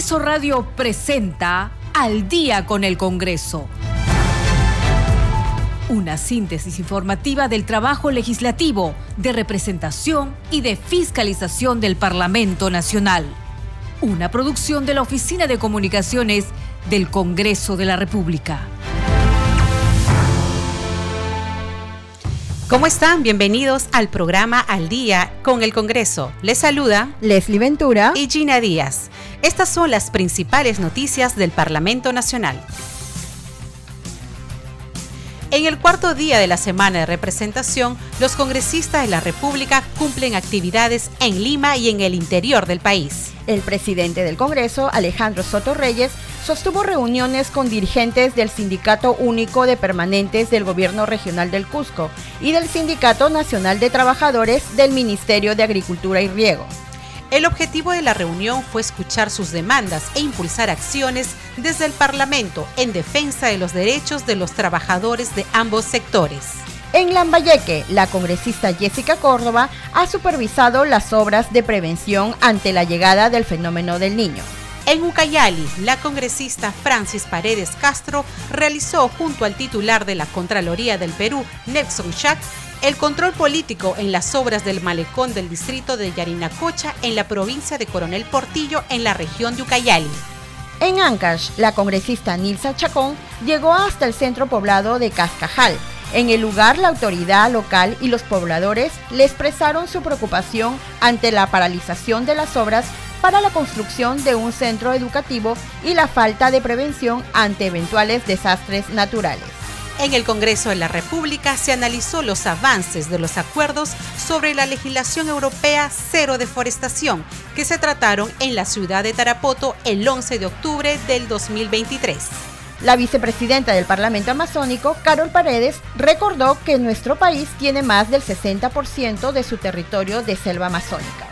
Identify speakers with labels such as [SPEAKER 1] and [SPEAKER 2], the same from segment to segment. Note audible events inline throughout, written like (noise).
[SPEAKER 1] Congreso Radio presenta Al día con el Congreso. Una síntesis informativa del trabajo legislativo, de representación y de fiscalización del Parlamento Nacional. Una producción de la Oficina de Comunicaciones del Congreso de la República.
[SPEAKER 2] ¿Cómo están? Bienvenidos al programa Al Día con el Congreso. Les saluda
[SPEAKER 3] Leslie Ventura
[SPEAKER 2] y Gina Díaz. Estas son las principales noticias del Parlamento Nacional. En el cuarto día de la semana de representación, los congresistas de la República cumplen actividades en Lima y en el interior del país.
[SPEAKER 3] El presidente del Congreso, Alejandro Soto Reyes, sostuvo reuniones con dirigentes del Sindicato Único de Permanentes del Gobierno Regional del Cusco y del Sindicato Nacional de Trabajadores del Ministerio de Agricultura y Riego.
[SPEAKER 2] El objetivo de la reunión fue escuchar sus demandas e impulsar acciones desde el Parlamento en defensa de los derechos de los trabajadores de ambos sectores.
[SPEAKER 3] En Lambayeque, la congresista Jessica Córdoba ha supervisado las obras de prevención ante la llegada del fenómeno del niño.
[SPEAKER 2] En Ucayali, la congresista Francis Paredes Castro realizó junto al titular de la Contraloría del Perú, Nelson Schack, el control político en las obras del malecón del distrito de Yarinacocha en la provincia de Coronel Portillo en la región de Ucayali.
[SPEAKER 3] En Ancash, la congresista Nilsa Chacón llegó hasta el centro poblado de Cascajal. En el lugar, la autoridad local y los pobladores le expresaron su preocupación ante la paralización de las obras para la construcción de un centro educativo y la falta de prevención ante eventuales desastres naturales.
[SPEAKER 2] En el Congreso de la República se analizó los avances de los acuerdos sobre la legislación europea cero deforestación que se trataron en la ciudad de Tarapoto el 11 de octubre del 2023.
[SPEAKER 3] La vicepresidenta del Parlamento Amazónico, Carol Paredes, recordó que nuestro país tiene más del 60% de su territorio de selva amazónica.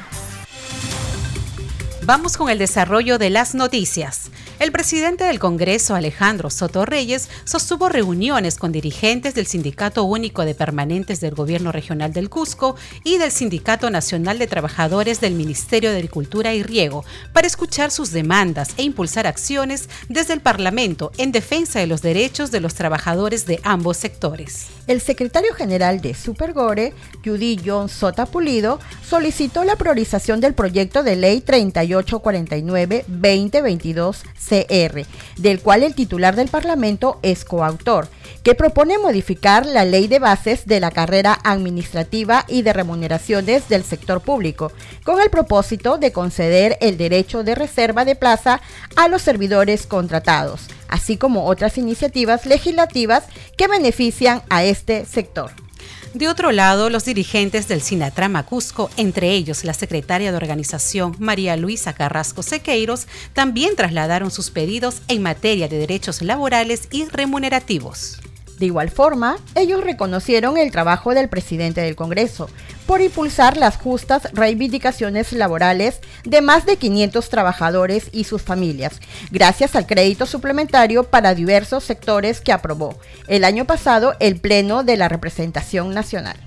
[SPEAKER 2] Vamos con el desarrollo de las noticias. El presidente del Congreso, Alejandro Soto Reyes, sostuvo reuniones con dirigentes del Sindicato Único de Permanentes del Gobierno Regional del Cusco y del Sindicato Nacional de Trabajadores del Ministerio de Agricultura y Riego para escuchar sus demandas e impulsar acciones desde el Parlamento en defensa de los derechos de los trabajadores de ambos sectores.
[SPEAKER 3] El secretario general de Supergore, Judy John Sota Pulido, solicitó la priorización del proyecto de ley 3849-2022 CR, del cual el titular del Parlamento es coautor, que propone modificar la ley de bases de la carrera administrativa y de remuneraciones del sector público, con el propósito de conceder el derecho de reserva de plaza a los servidores contratados, así como otras iniciativas legislativas que benefician a este sector.
[SPEAKER 2] De otro lado, los dirigentes del Sinatrama Cusco, entre ellos la secretaria de organización María Luisa Carrasco Sequeiros, también trasladaron sus pedidos en materia de derechos laborales y remunerativos.
[SPEAKER 3] De igual forma, ellos reconocieron el trabajo del presidente del Congreso por impulsar las justas reivindicaciones laborales de más de 500 trabajadores y sus familias, gracias al crédito suplementario para diversos sectores que aprobó el año pasado el Pleno de la Representación Nacional.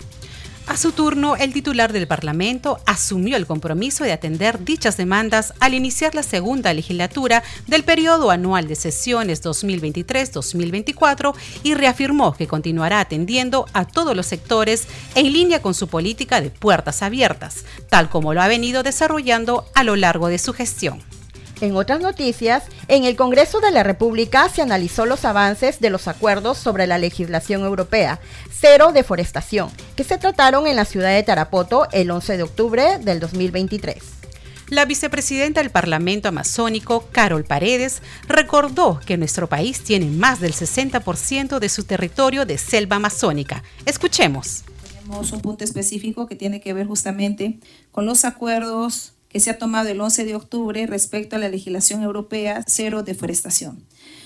[SPEAKER 2] A su turno, el titular del Parlamento asumió el compromiso de atender dichas demandas al iniciar la segunda legislatura del periodo anual de sesiones 2023-2024 y reafirmó que continuará atendiendo a todos los sectores en línea con su política de puertas abiertas, tal como lo ha venido desarrollando a lo largo de su gestión.
[SPEAKER 3] En otras noticias, en el Congreso de la República se analizó los avances de los acuerdos sobre la legislación europea, cero deforestación, que se trataron en la ciudad de Tarapoto el 11 de octubre del 2023.
[SPEAKER 2] La vicepresidenta del Parlamento Amazónico, Carol Paredes, recordó que nuestro país tiene más del 60% de su territorio de selva amazónica. Escuchemos.
[SPEAKER 4] Tenemos un punto específico que tiene que ver justamente con los acuerdos que se ha tomado el 11 de octubre respecto a la legislación europea cero deforestación.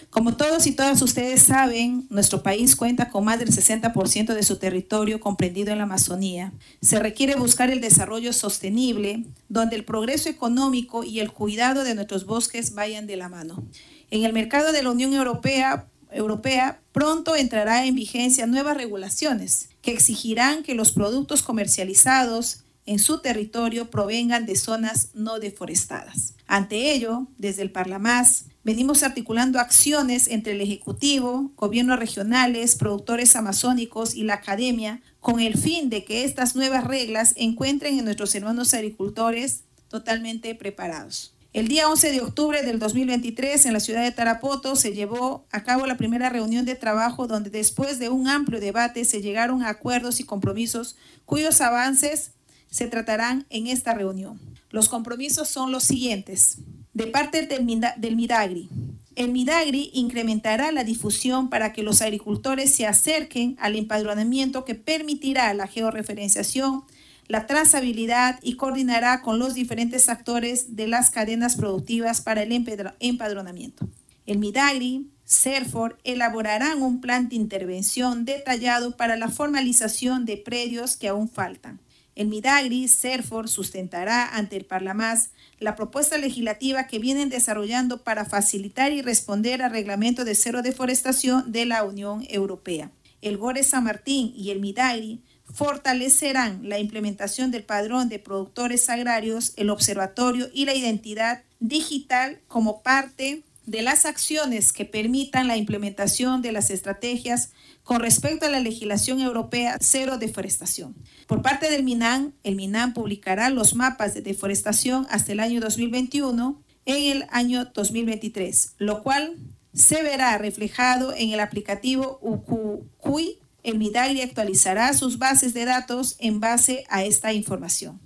[SPEAKER 4] Como todos y todas ustedes saben, nuestro país cuenta con más del 60% de su territorio comprendido en la Amazonía. Se requiere buscar el desarrollo sostenible, donde el progreso económico y el cuidado de nuestros bosques vayan de la mano. En el mercado de la Unión Europea, Europea pronto entrará en vigencia nuevas regulaciones que exigirán que los productos comercializados en su territorio provengan de zonas no deforestadas. Ante ello, desde el Parlamás, venimos articulando acciones entre el Ejecutivo, gobiernos regionales, productores amazónicos y la academia con el fin de que estas nuevas reglas encuentren en nuestros hermanos agricultores totalmente preparados. El día 11 de octubre del 2023 en la ciudad de Tarapoto se llevó a cabo la primera reunión de trabajo donde después de un amplio debate se llegaron a acuerdos y compromisos cuyos avances se tratarán en esta reunión. Los compromisos son los siguientes. De parte del, Midagri, el Midagri incrementará la difusión para que los agricultores se acerquen al empadronamiento que permitirá la georreferenciación, la trazabilidad y coordinará con los diferentes actores de las cadenas productivas para el empadronamiento. El Midagri, CERFOR elaborarán un plan de intervención detallado para la formalización de predios que aún faltan. El Midagri, CERFOR, sustentará ante el Parlamás la propuesta legislativa que vienen desarrollando para facilitar y responder al reglamento de cero deforestación de la Unión Europea. El GORE San Martín y el Midagri fortalecerán la implementación del padrón de productores agrarios, el observatorio y la identidad digital como parte de las acciones que permitan la implementación de las estrategias con respecto a la legislación europea cero deforestación. Por parte del MINAN, el MINAN publicará los mapas de deforestación hasta el año 2021 en el año 2023, lo cual se verá reflejado en el aplicativo UQUI el Midagri actualizará sus bases de datos en base a esta información.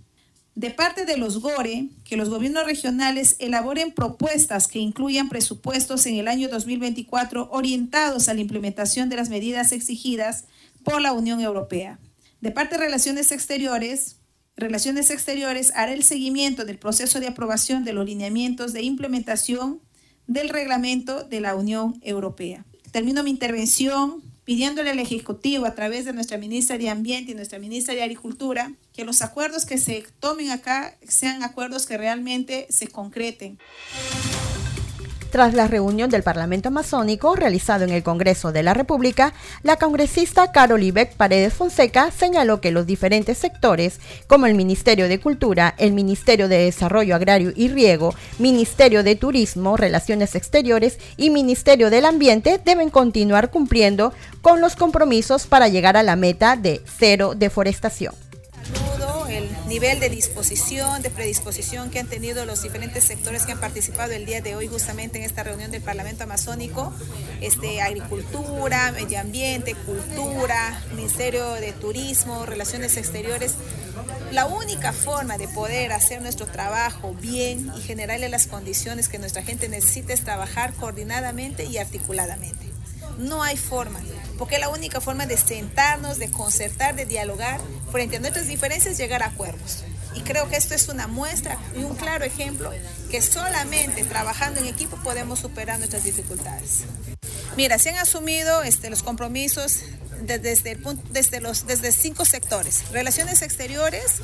[SPEAKER 4] De parte de los GORE, que los gobiernos regionales elaboren propuestas que incluyan presupuestos en el año 2024 orientados a la implementación de las medidas exigidas por la Unión Europea. De parte de Relaciones Exteriores, Relaciones Exteriores hará el seguimiento del proceso de aprobación de los lineamientos de implementación del reglamento de la Unión Europea. Termino mi intervención pidiéndole al Ejecutivo a través de nuestra ministra de Ambiente y nuestra ministra de Agricultura que los acuerdos que se tomen acá sean acuerdos que realmente se concreten.
[SPEAKER 3] Tras la reunión del Parlamento Amazónico realizado en el Congreso de la República, la congresista Carol Ibeck Paredes Fonseca señaló que los diferentes sectores, como el Ministerio de Cultura, el Ministerio de Desarrollo Agrario y Riego, Ministerio de Turismo, Relaciones Exteriores y Ministerio del Ambiente, deben continuar cumpliendo con los compromisos para llegar a la meta de cero deforestación
[SPEAKER 4] nivel de disposición, de predisposición que han tenido los diferentes sectores que han participado el día de hoy justamente en esta reunión del Parlamento Amazónico, este, agricultura, medio ambiente, cultura, Ministerio de Turismo, Relaciones Exteriores. La única forma de poder hacer nuestro trabajo bien y generarle las condiciones que nuestra gente necesita es trabajar coordinadamente y articuladamente. No hay forma, porque la única forma de sentarnos, de concertar, de dialogar frente a nuestras diferencias, llegar a acuerdos. Y creo que esto es una muestra y un claro ejemplo que solamente trabajando en equipo podemos superar nuestras dificultades. Mira, se han asumido este, los compromisos desde, desde, los, desde cinco sectores. Relaciones exteriores,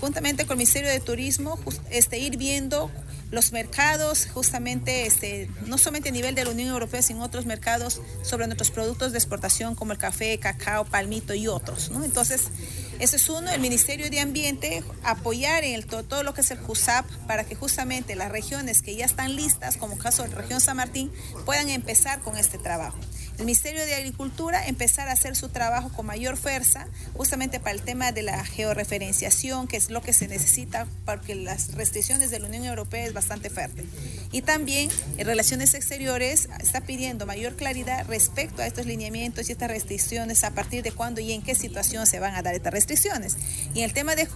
[SPEAKER 4] juntamente con el Ministerio de Turismo, este, ir viendo los mercados, justamente, este, no solamente a nivel de la Unión Europea, sino otros mercados sobre nuestros productos de exportación como el café, cacao, palmito y otros. Entonces, ese es uno, el Ministerio de Ambiente, apoyar en el, todo, todo, lo que es el CUSAP para que justamente las regiones que ya están listas, como el caso de la región San Martín, puedan empezar con este trabajo el Ministerio de Agricultura empezar a hacer su trabajo con mayor fuerza, justamente para el tema de la georreferenciación, que es lo que se necesita porque las restricciones de la Unión Europea es bastante fuerte. Y también en Relaciones Exteriores está pidiendo mayor claridad respecto a estos lineamientos y estas restricciones, a partir de cuándo y en qué situación se van a dar estas restricciones. Y el tema del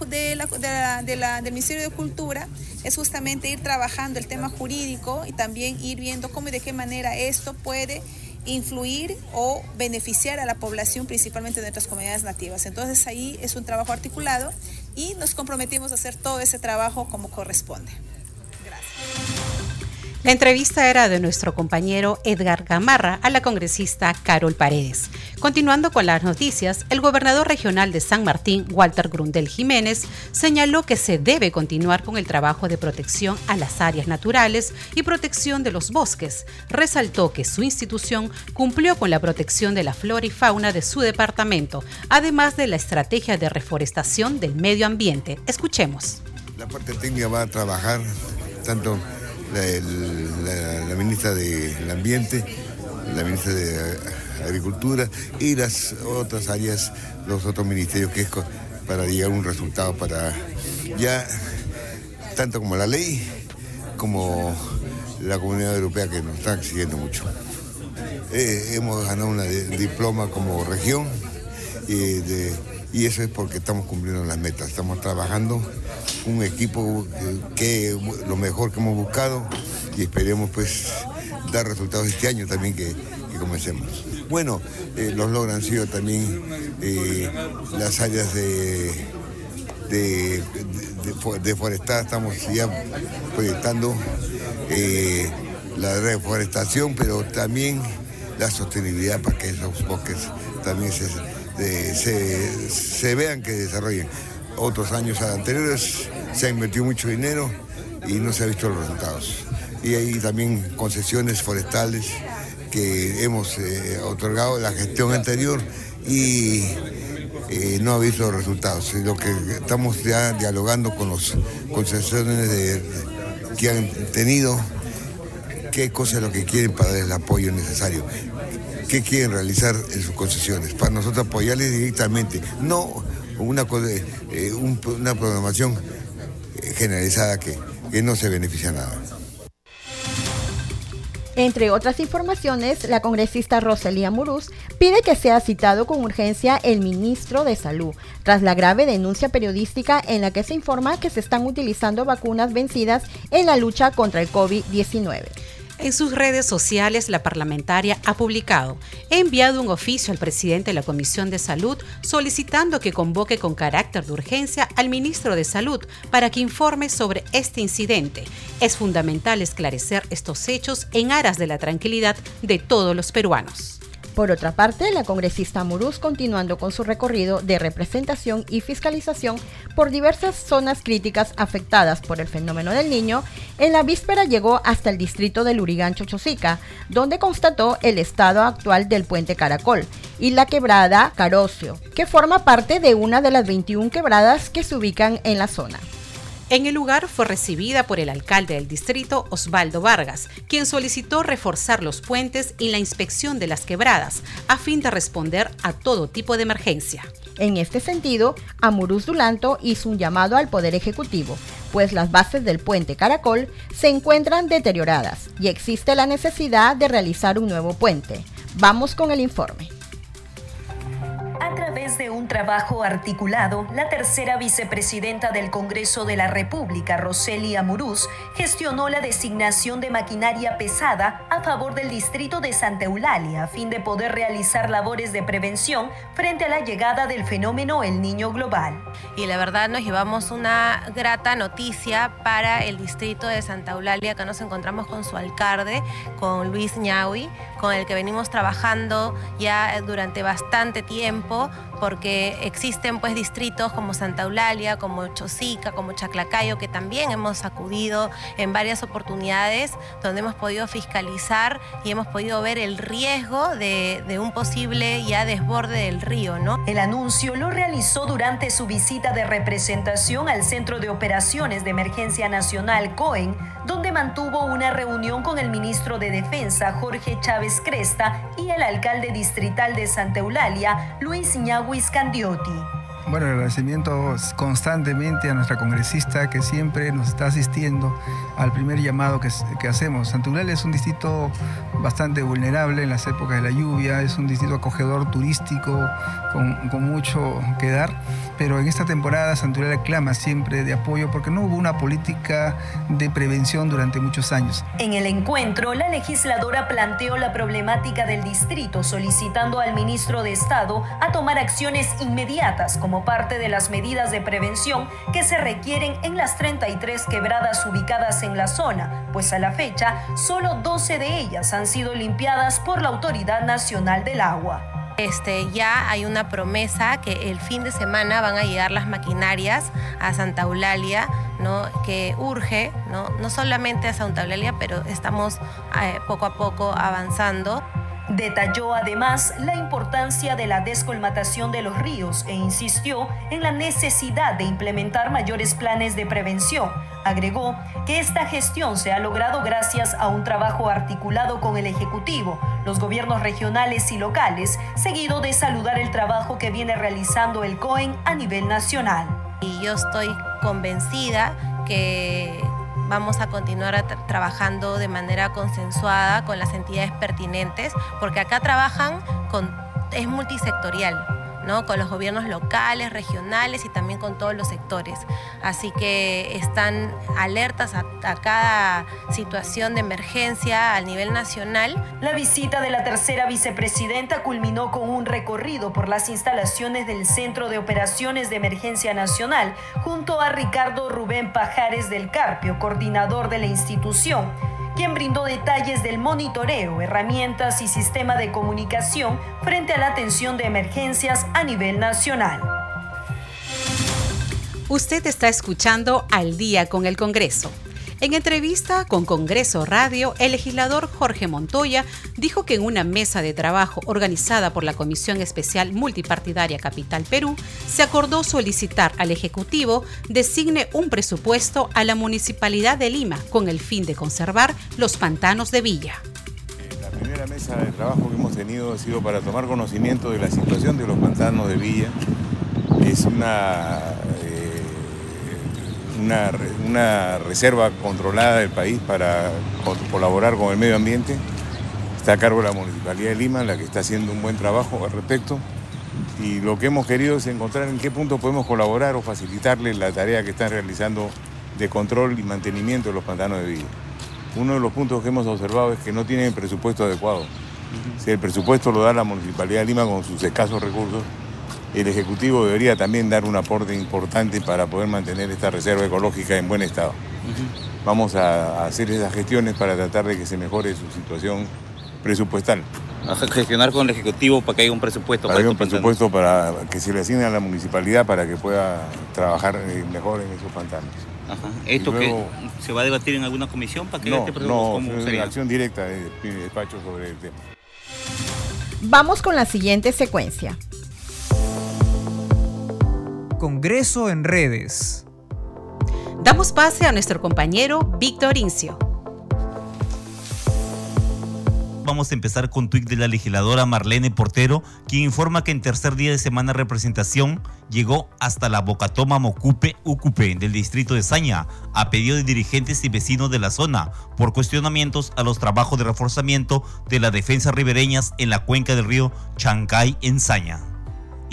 [SPEAKER 4] Ministerio de Cultura es justamente ir trabajando el tema jurídico y también ir viendo cómo y de qué manera esto puede influir o beneficiar a la población, principalmente de nuestras comunidades nativas. Entonces ahí es un trabajo articulado y nos comprometimos a hacer todo ese trabajo como corresponde. Gracias.
[SPEAKER 2] La entrevista era de nuestro compañero Edgar Gamarra a la congresista Carol Paredes. Continuando con las noticias, el gobernador regional de San Martín, Walter Grundel Jiménez, señaló que se debe continuar con el trabajo de protección a las áreas naturales y protección de los bosques. Resaltó que su institución cumplió con la protección de la flora y fauna de su departamento, además de la estrategia de reforestación del medio ambiente. Escuchemos.
[SPEAKER 5] La parte técnica va a trabajar tanto la, ministra del Ambiente, la ministra de Agricultura y las otras áreas, los otros ministerios que es para llegar a un resultado para ya tanto como la ley como la comunidad europea que nos está exigiendo mucho. Eh, hemos ganado un diploma como región y eso es porque estamos cumpliendo las metas, estamos trabajando un equipo que, lo mejor que hemos buscado y esperemos pues dar resultados este año también que, comencemos. Bueno, eh, los logros han sido también eh, las áreas de, de, deforestadas, estamos ya proyectando eh, la reforestación, pero también la sostenibilidad para que esos bosques también se, se vean que desarrollen otros años anteriores se ha invertido mucho dinero y no se ha visto los resultados. Y hay también concesiones forestales que hemos eh, otorgado la gestión anterior y eh, no ha visto los resultados. Lo que estamos ya dialogando con los concesiones que han tenido, qué cosa es lo que quieren para el apoyo necesario, qué quieren realizar en sus concesiones, para nosotros apoyarles directamente, no una, eh, una programación eh, generalizada que, que no se beneficia nada.
[SPEAKER 3] Entre otras informaciones, la congresista Rosalía Muruz pide que sea citado con urgencia el ministro de Salud, tras la grave denuncia periodística en la que se informa que se están utilizando vacunas vencidas en la lucha contra el COVID-19.
[SPEAKER 2] En sus redes sociales, la parlamentaria ha publicado, he enviado un oficio al presidente de la Comisión de Salud solicitando que convoque con carácter de urgencia al ministro de Salud para que informe sobre este incidente. Es fundamental esclarecer estos hechos en aras de la tranquilidad de todos los peruanos.
[SPEAKER 3] Por otra parte, la congresista Muruz, continuando con su recorrido de representación y fiscalización por diversas zonas críticas afectadas por el fenómeno del niño, en la víspera llegó hasta el distrito de Lurigancho Chosica, donde constató el estado actual del puente Caracol y la quebrada Carocio, que forma parte de una de las 21 quebradas que se ubican en la zona.
[SPEAKER 2] En el lugar fue recibida por el alcalde del distrito, Osvaldo Vargas, quien solicitó reforzar los puentes y la inspección de las quebradas a fin de responder a todo tipo de emergencia.
[SPEAKER 3] En este sentido, Amuruz Dulanto hizo un llamado al Poder Ejecutivo, pues las bases del puente Caracol se encuentran deterioradas y existe la necesidad de realizar un nuevo puente. Vamos con el informe
[SPEAKER 6] de un trabajo articulado, la tercera vicepresidenta del Congreso de la República, Roselia Muruz, gestionó la designación de maquinaria pesada a favor del distrito de Santa Eulalia a fin de poder realizar labores de prevención frente a la llegada del fenómeno El Niño Global.
[SPEAKER 7] Y la verdad nos llevamos una grata noticia para el distrito de Santa Eulalia, que nos encontramos con su alcalde, con Luis Ñaui, con el que venimos trabajando ya durante bastante tiempo po porque existen pues distritos como Santa Eulalia, como Chosica, como Chaclacayo, que también hemos acudido en varias oportunidades donde hemos podido fiscalizar y hemos podido ver el riesgo de, un posible ya desborde del río, ¿no?
[SPEAKER 6] El anuncio lo realizó durante su visita de representación al Centro de Operaciones de Emergencia Nacional COEN, donde mantuvo una reunión con el ministro de Defensa Jorge Chávez Cresta y el alcalde distrital de Santa Eulalia, Luis Iñagüe Wiscandioti
[SPEAKER 8] Bueno, agradecimiento constantemente a nuestra congresista que siempre nos está asistiendo al primer llamado que, que hacemos. Santural es un distrito bastante vulnerable en las épocas de la lluvia, es un distrito acogedor turístico con, con mucho que dar, pero en esta temporada Santural clama siempre de apoyo porque no hubo una política de prevención durante muchos años.
[SPEAKER 6] En el encuentro, la legisladora planteó la problemática del distrito solicitando al ministro de Estado a tomar acciones inmediatas como como parte de las medidas de prevención que se requieren en las 33 quebradas ubicadas en la zona, pues a la fecha solo 12 de ellas han sido limpiadas por la Autoridad Nacional del Agua.
[SPEAKER 7] Este, ya hay una promesa que el fin de semana van a llegar las maquinarias a Santa Eulalia, ¿no? que urge, ¿no? no solamente a Santa Eulalia, pero estamos eh, poco a poco avanzando.
[SPEAKER 6] Detalló además la importancia de la descolmatación de los ríos e insistió en la necesidad de implementar mayores planes de prevención. Agregó que esta gestión se ha logrado gracias a un trabajo articulado con el Ejecutivo, los gobiernos regionales y locales, seguido de saludar el trabajo que viene realizando el COEN a nivel nacional.
[SPEAKER 7] Y yo estoy convencida que vamos a continuar trabajando de manera consensuada con las entidades pertinentes, porque acá trabajan con, es multisectorial con los gobiernos locales, regionales y también con todos los sectores. Así que están alertas a, a cada situación de emergencia a nivel nacional.
[SPEAKER 6] La visita de la tercera vicepresidenta culminó con un recorrido por las instalaciones del Centro de Operaciones de Emergencia Nacional junto a Ricardo Rubén Pajares del Carpio, coordinador de la institución quien brindó detalles del monitoreo, herramientas y sistema de comunicación frente a la atención de emergencias a nivel nacional.
[SPEAKER 2] Usted está escuchando Al día con el Congreso. En entrevista con Congreso Radio, el legislador Jorge Montoya dijo que en una mesa de trabajo organizada por la Comisión Especial Multipartidaria Capital Perú, se acordó solicitar al Ejecutivo designe un presupuesto a la Municipalidad de Lima con el fin de conservar los pantanos de Villa.
[SPEAKER 9] La primera mesa de trabajo que hemos tenido ha sido para tomar conocimiento de la situación de los pantanos de Villa. Es una una, reserva controlada del país para colaborar con el medio ambiente. Está a cargo de la Municipalidad de Lima, la que está haciendo un buen trabajo al respecto. Y lo que hemos querido es encontrar en qué punto podemos colaborar o facilitarle la tarea que están realizando de control y mantenimiento de los pantanos de vida. Uno de los puntos que hemos observado es que no tienen presupuesto adecuado. Si el presupuesto lo da la Municipalidad de Lima con sus escasos recursos, el Ejecutivo debería también dar un aporte importante para poder mantener esta reserva ecológica en buen estado. Vamos a hacer esas gestiones para tratar de que se mejore su situación presupuestal.
[SPEAKER 10] A gestionar con el Ejecutivo para que haya un presupuesto.
[SPEAKER 9] Para, que haya un presupuesto para que se le asigne a la municipalidad para que pueda trabajar eh, mejor en esos pantanos.
[SPEAKER 10] ¿Esto que se va a debatir en alguna comisión para que
[SPEAKER 9] no, este No, es acción directa de mi despacho sobre el tema.
[SPEAKER 3] Vamos con la siguiente secuencia.
[SPEAKER 11] Congreso en redes.
[SPEAKER 2] Damos pase a nuestro compañero Víctor Incio.
[SPEAKER 12] Vamos a empezar con tuit de la legisladora Marlene Portero, quien informa que en tercer día de semana de representación llegó hasta la Bocatoma Mocupe Ucupe del distrito de Saña, a pedido de dirigentes y vecinos de la zona, por cuestionamientos a los trabajos de reforzamiento de las defensas ribereñas en la cuenca del río Chancay en Saña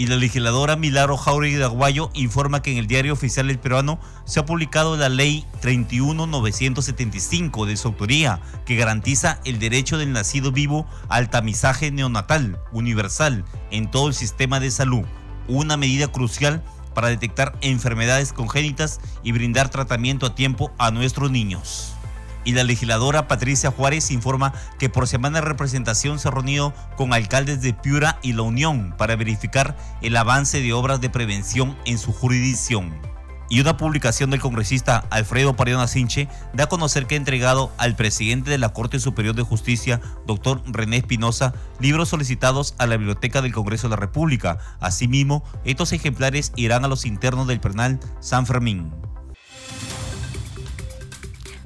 [SPEAKER 12] y la legisladora Milaro Jauregui de Aguayo informa que en el diario oficial del peruano se ha publicado la ley 31975 de su autoría que garantiza el derecho del nacido vivo al tamizaje neonatal universal en todo el sistema de salud, una medida crucial para detectar enfermedades congénitas y brindar tratamiento a tiempo a nuestros niños y la legisladora Patricia Juárez informa que por semana de representación se ha reunido con alcaldes de Piura y La Unión para verificar el avance de obras de prevención en su jurisdicción. Y una publicación del congresista Alfredo Pariona Sinche da a conocer que ha entregado al presidente de la Corte Superior de Justicia, doctor René Espinosa, libros solicitados a la Biblioteca del Congreso de la República. Asimismo, estos ejemplares irán a los internos del penal San Fermín.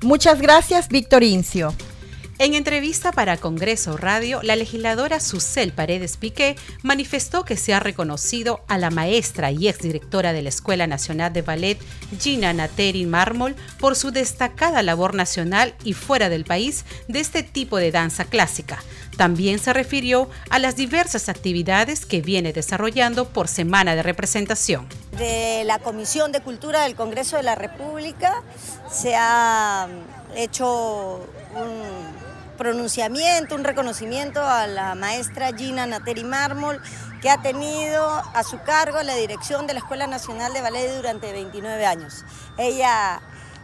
[SPEAKER 3] Muchas gracias, Víctor Incio.
[SPEAKER 2] En entrevista para Congreso Radio, la legisladora Susel Paredes Piqué manifestó que se ha reconocido a la maestra y exdirectora de la Escuela Nacional de Ballet, Gina Nateri Mármol, por su destacada labor nacional y fuera del país de este tipo de danza clásica. También se refirió a las diversas actividades que viene desarrollando por semana de representación.
[SPEAKER 13] De la Comisión de Cultura del Congreso de la República se ha hecho pronunciamiento, un reconocimiento a la maestra Gina Nateri Mármol, que ha tenido a su cargo la dirección de la Escuela Nacional de Ballet durante 29 años. Ella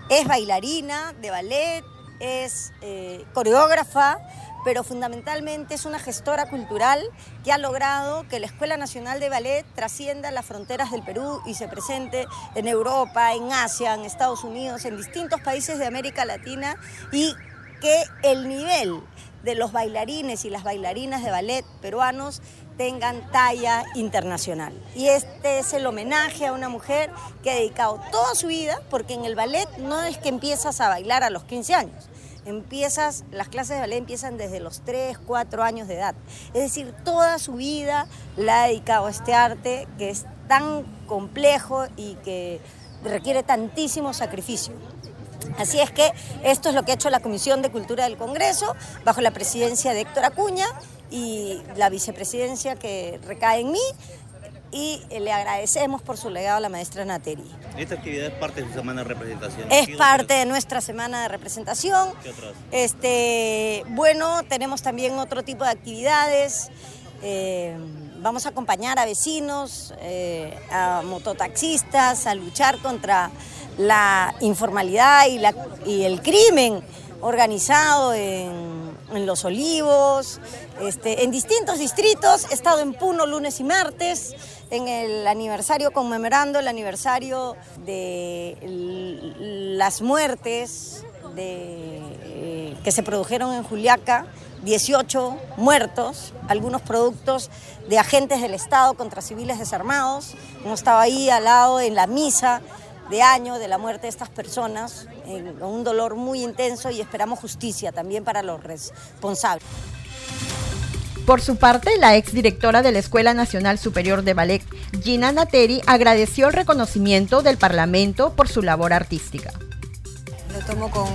[SPEAKER 13] es bailarina de ballet, es eh, coreógrafa, pero fundamentalmente es una gestora cultural que ha logrado que la Escuela Nacional de Ballet trascienda las fronteras del Perú y se presente en Europa, en Asia, en Estados Unidos, en distintos países de América Latina y que el nivel de los bailarines y las bailarinas de ballet peruanos tengan talla internacional. Y este es el homenaje a una mujer que ha dedicado toda su vida, porque en el ballet no es que empiezas a bailar a los 15 años, empiezas, las clases de ballet empiezan desde los 3, 4 años de edad. Es decir, toda su vida la ha dedicado a este arte que es tan complejo y que requiere tantísimo sacrificio. Así es que esto es lo que ha hecho la Comisión de Cultura del Congreso, bajo la presidencia de Héctor Acuña y la vicepresidencia que recae en mí, y le agradecemos por su legado a la maestra Nateri.
[SPEAKER 10] ¿Esta actividad es parte de su semana de representación?
[SPEAKER 13] Es parte de nuestra semana de representación.
[SPEAKER 10] ¿Qué otras?
[SPEAKER 13] Este, bueno, tenemos también otro tipo de actividades. Eh, vamos a acompañar a vecinos, eh, a mototaxistas, a luchar contra la informalidad y, la, y el crimen organizado en, en Los Olivos, este, en distintos distritos. He estado en Puno lunes y martes, en el aniversario, conmemorando el aniversario de las muertes de, eh, que se produjeron en Juliaca. 18 muertos, algunos productos de agentes del Estado contra civiles desarmados. Hemos estado ahí al lado en la misa de año de la muerte de estas personas, en un dolor muy intenso y esperamos justicia también para los responsables.
[SPEAKER 3] Por su parte, la exdirectora de la Escuela Nacional Superior de Ballet, Gina Nateri, agradeció el reconocimiento del Parlamento por su labor artística.
[SPEAKER 14] Lo tomo con,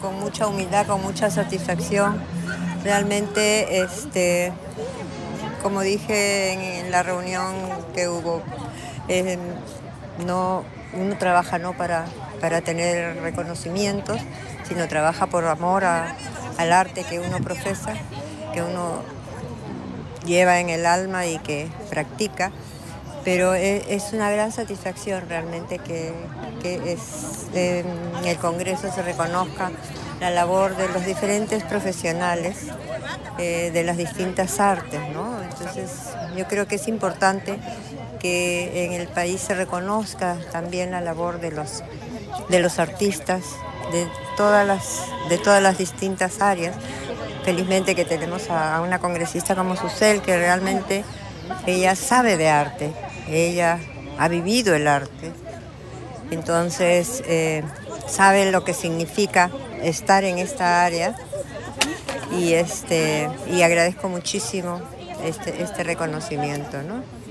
[SPEAKER 14] con mucha humildad, con mucha satisfacción. Realmente, este, como dije en, en la reunión que hubo, eh, no, uno trabaja no para, para tener reconocimientos, sino trabaja por amor al arte que uno profesa, que uno lleva en el alma y que practica. Pero es, es una gran satisfacción realmente que, que en el Congreso se reconozca la labor de los diferentes profesionales eh, de las distintas artes. ¿no? Entonces yo creo que es importante que en el país se reconozca también la labor de los, de los artistas de todas, las, de todas las distintas áreas. Felizmente que tenemos a, una congresista como Susel que realmente ella sabe de arte, ella ha vivido el arte, entonces eh, sabe lo que significa estar en esta área y, este, y agradezco muchísimo este, este reconocimiento. ¿no?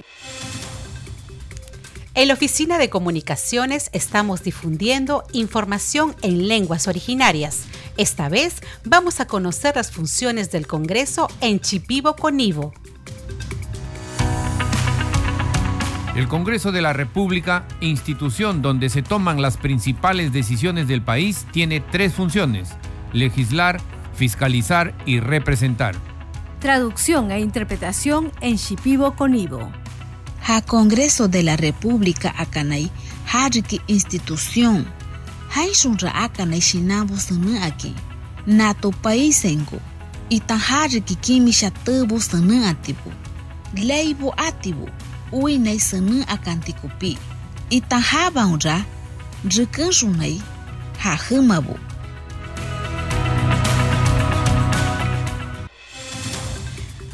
[SPEAKER 2] En la Oficina de Comunicaciones estamos difundiendo información en lenguas originarias. Esta vez vamos a conocer las funciones del Congreso en Chipibo Conivo.
[SPEAKER 15] El Congreso de la República, institución donde se toman las principales decisiones del país, tiene tres funciones, legislar, fiscalizar y representar.
[SPEAKER 16] Traducción e interpretación en Shipibo Conivo.
[SPEAKER 17] Ha Congreso de la República Akanay, Hajiki Institución, Haishunra Akanay Shinabo Aki, Nato Paisengo, Itan Hajiki Kimisha Tubu Sana Atibu, Uinay Sana Akantikupi, Itan Habaunra, Rikanshunay, Hahumabu.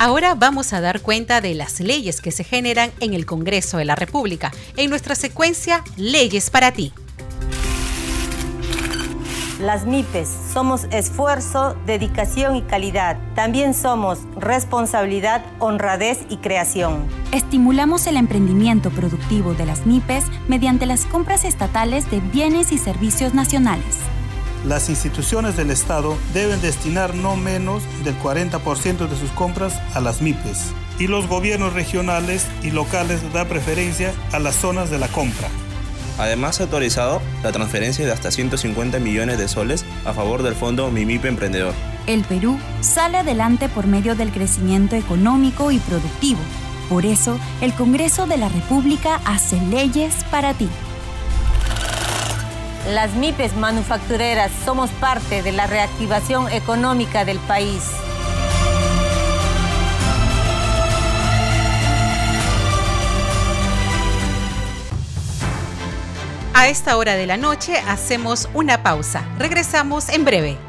[SPEAKER 2] Ahora vamos a dar cuenta de las leyes que se generan en el Congreso de la República, en nuestra secuencia Leyes para ti.
[SPEAKER 18] Las MIPES somos esfuerzo, dedicación y calidad. También somos responsabilidad, honradez y creación.
[SPEAKER 19] Estimulamos el emprendimiento productivo de las MIPES mediante las compras estatales de bienes y servicios nacionales.
[SPEAKER 20] Las instituciones del Estado deben destinar no menos del 40% de sus compras a las MIPES y los gobiernos regionales y locales dan preferencia a las zonas de la compra.
[SPEAKER 21] Además, ha autorizado la transferencia de hasta 150 millones de soles a favor del fondo MIMIPE Emprendedor.
[SPEAKER 19] El Perú sale adelante por medio del crecimiento económico y productivo. Por eso, el Congreso de la República hace leyes para ti.
[SPEAKER 18] Las MIPES manufactureras somos parte de la reactivación económica del país.
[SPEAKER 2] A esta hora de la noche hacemos una pausa. Regresamos en breve.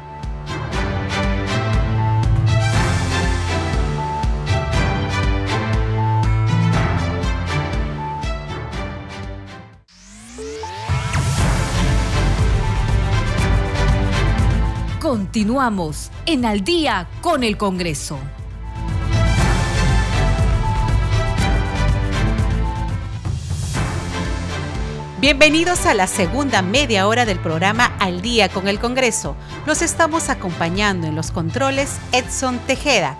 [SPEAKER 1] Continuamos en Al día con el Congreso.
[SPEAKER 2] Bienvenidos a la segunda media hora del programa Al día con el Congreso. Los estamos acompañando en los controles Edson Tejeda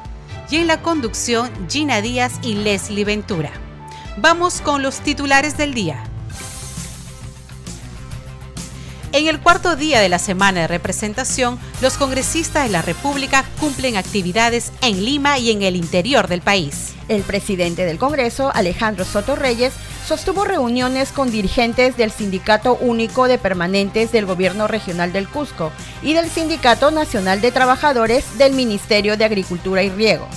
[SPEAKER 2] y en la conducción Gina Díaz y Leslie Ventura. Vamos con los titulares del día. En el cuarto día de la semana de representación, los congresistas de la República cumplen actividades en Lima y en el interior del país.
[SPEAKER 3] El presidente del Congreso, Alejandro Soto Reyes, sostuvo reuniones con dirigentes del Sindicato Único de Permanentes del Gobierno Regional del Cusco y del Sindicato Nacional de Trabajadores del Ministerio de Agricultura y Riego.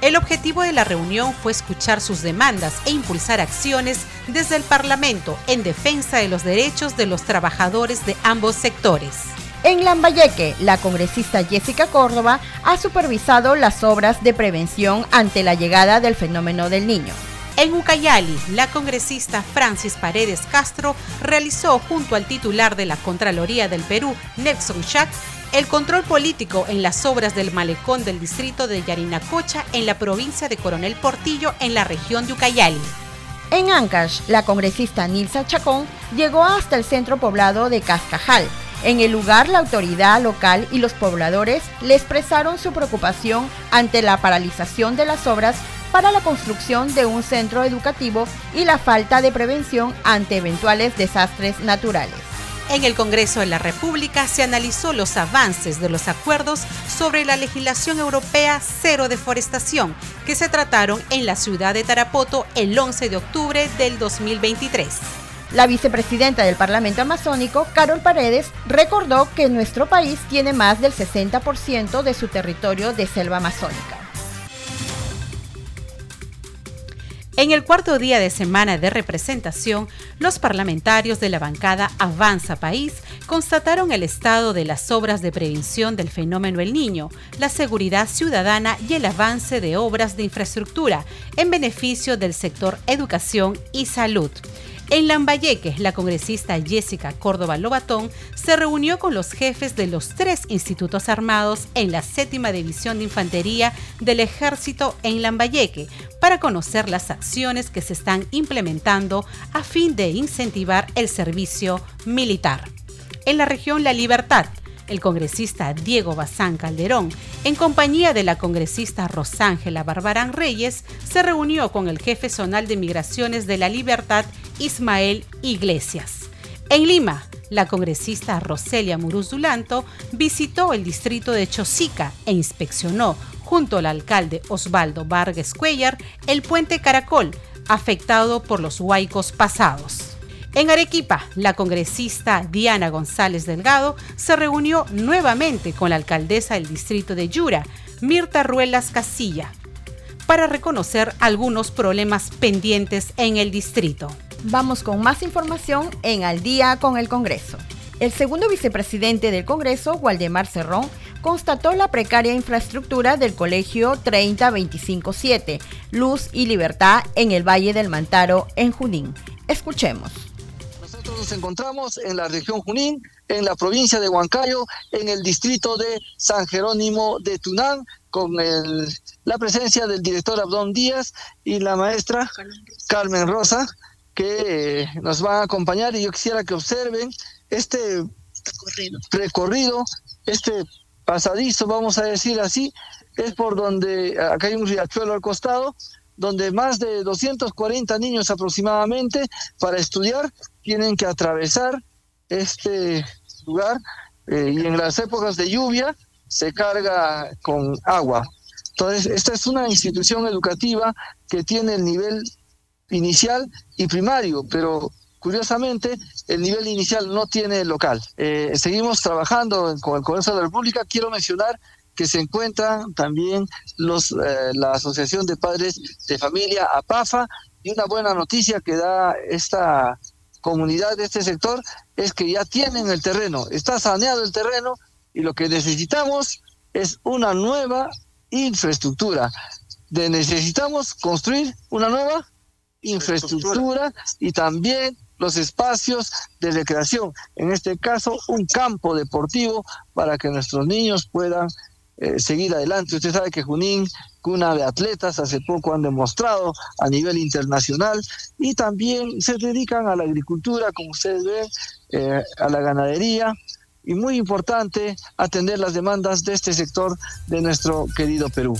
[SPEAKER 2] El objetivo de la reunión fue escuchar sus demandas e impulsar acciones desde el Parlamento en defensa de los derechos de los trabajadores de ambos sectores.
[SPEAKER 3] En Lambayeque, la congresista Jessica Córdoba ha supervisado las obras de prevención ante la llegada del fenómeno del niño.
[SPEAKER 2] En Ucayali, la congresista Francis Paredes Castro realizó junto al titular de la Contraloría del Perú, Nelson Schack, el control político en las obras del malecón del distrito de Yarinacocha en la provincia de Coronel Portillo en la región de Ucayali.
[SPEAKER 3] En Ancash, la congresista Nilsa Chacón llegó hasta el centro poblado de Cascajal. En el lugar, la autoridad local y los pobladores le expresaron su preocupación ante la paralización de las obras para la construcción de un centro educativo y la falta de prevención ante eventuales desastres naturales.
[SPEAKER 2] En el Congreso de la República se analizó los avances de los acuerdos sobre la legislación europea cero deforestación que se trataron en la ciudad de Tarapoto el 11 de octubre del 2023.
[SPEAKER 3] La vicepresidenta del Parlamento Amazónico, Carol Paredes, recordó que nuestro país tiene más del 60% de su territorio de selva amazónica.
[SPEAKER 2] En el cuarto día de semana de representación, los parlamentarios de la bancada Avanza País constataron el estado de las obras de prevención del fenómeno El Niño, la seguridad ciudadana y el avance de obras de infraestructura en beneficio del sector educación y salud. En Lambayeque, la congresista Jessica Córdoba Lobatón se reunió con los jefes de los tres institutos armados en la séptima división de infantería del ejército en Lambayeque para conocer las acciones que se están implementando a fin de incentivar el servicio militar. En la región La Libertad, el congresista Diego Bazán Calderón, en compañía de la congresista Rosángela Barbarán Reyes, se reunió con el jefe zonal de migraciones de la Libertad, Ismael Iglesias. En Lima, la congresista Roselia Muruz Dulanto visitó el distrito de Chosica e inspeccionó, junto al alcalde Osvaldo Vargas Cuellar, el puente Caracol, afectado por los huaicos pasados. En Arequipa, la congresista Diana González Delgado se reunió nuevamente con la alcaldesa del distrito de Yura, Mirta Ruelas Casilla, para reconocer algunos problemas pendientes en el distrito.
[SPEAKER 3] Vamos con más información en Al día con el Congreso. El segundo vicepresidente del Congreso, Waldemar Cerrón, constató la precaria infraestructura del Colegio 30257, Luz y Libertad en el Valle del Mantaro, en Junín. Escuchemos
[SPEAKER 21] nos encontramos en la región Junín, en la provincia de Huancayo, en el distrito de San Jerónimo de Tunán, con la presencia del director Abdón Díaz y la maestra Carmen Rosa, que eh, nos van a acompañar. Y yo quisiera que observen este recorrido, este pasadizo, vamos a decir así, es por donde acá hay un riachuelo al costado, donde más de 240 niños aproximadamente para estudiar tienen que atravesar este lugar eh, y en las épocas de lluvia se carga con agua. Entonces, esta es una institución educativa que tiene el nivel inicial y primario, pero curiosamente el nivel inicial no tiene local. Eh, seguimos trabajando con el Congreso de la República. Quiero mencionar que se encuentran también los, eh, la Asociación de Padres de Familia, APAFA, y una buena noticia que da esta comunidad de este sector es que ya tienen el terreno, está saneado el terreno y lo que necesitamos es una nueva infraestructura. De necesitamos construir una nueva infraestructura y también los espacios de recreación, en este caso un campo deportivo para que nuestros niños puedan eh, seguir adelante. Usted sabe que Junín, cuna de atletas, hace poco han demostrado a nivel internacional y también se dedican a la agricultura, como ustedes ven, eh, a la ganadería y muy importante atender las demandas de este sector de nuestro querido Perú.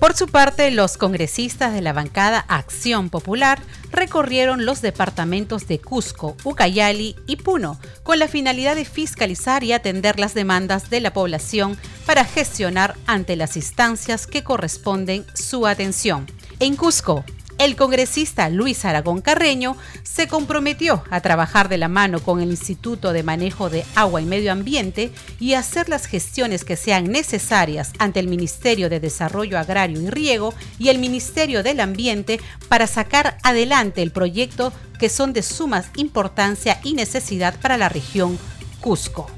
[SPEAKER 2] Por su parte, los congresistas de la bancada Acción Popular recorrieron los departamentos de Cusco, Ucayali y Puno con la finalidad de fiscalizar y atender las demandas de la población para gestionar ante las instancias que corresponden su atención. En Cusco, el congresista Luis Aragón Carreño se comprometió a trabajar de la mano con el Instituto de Manejo de Agua y Medio Ambiente y hacer las gestiones que sean necesarias ante el Ministerio de Desarrollo Agrario y Riego y el Ministerio del Ambiente para sacar adelante el proyecto que son de suma importancia y necesidad para la región Cusco.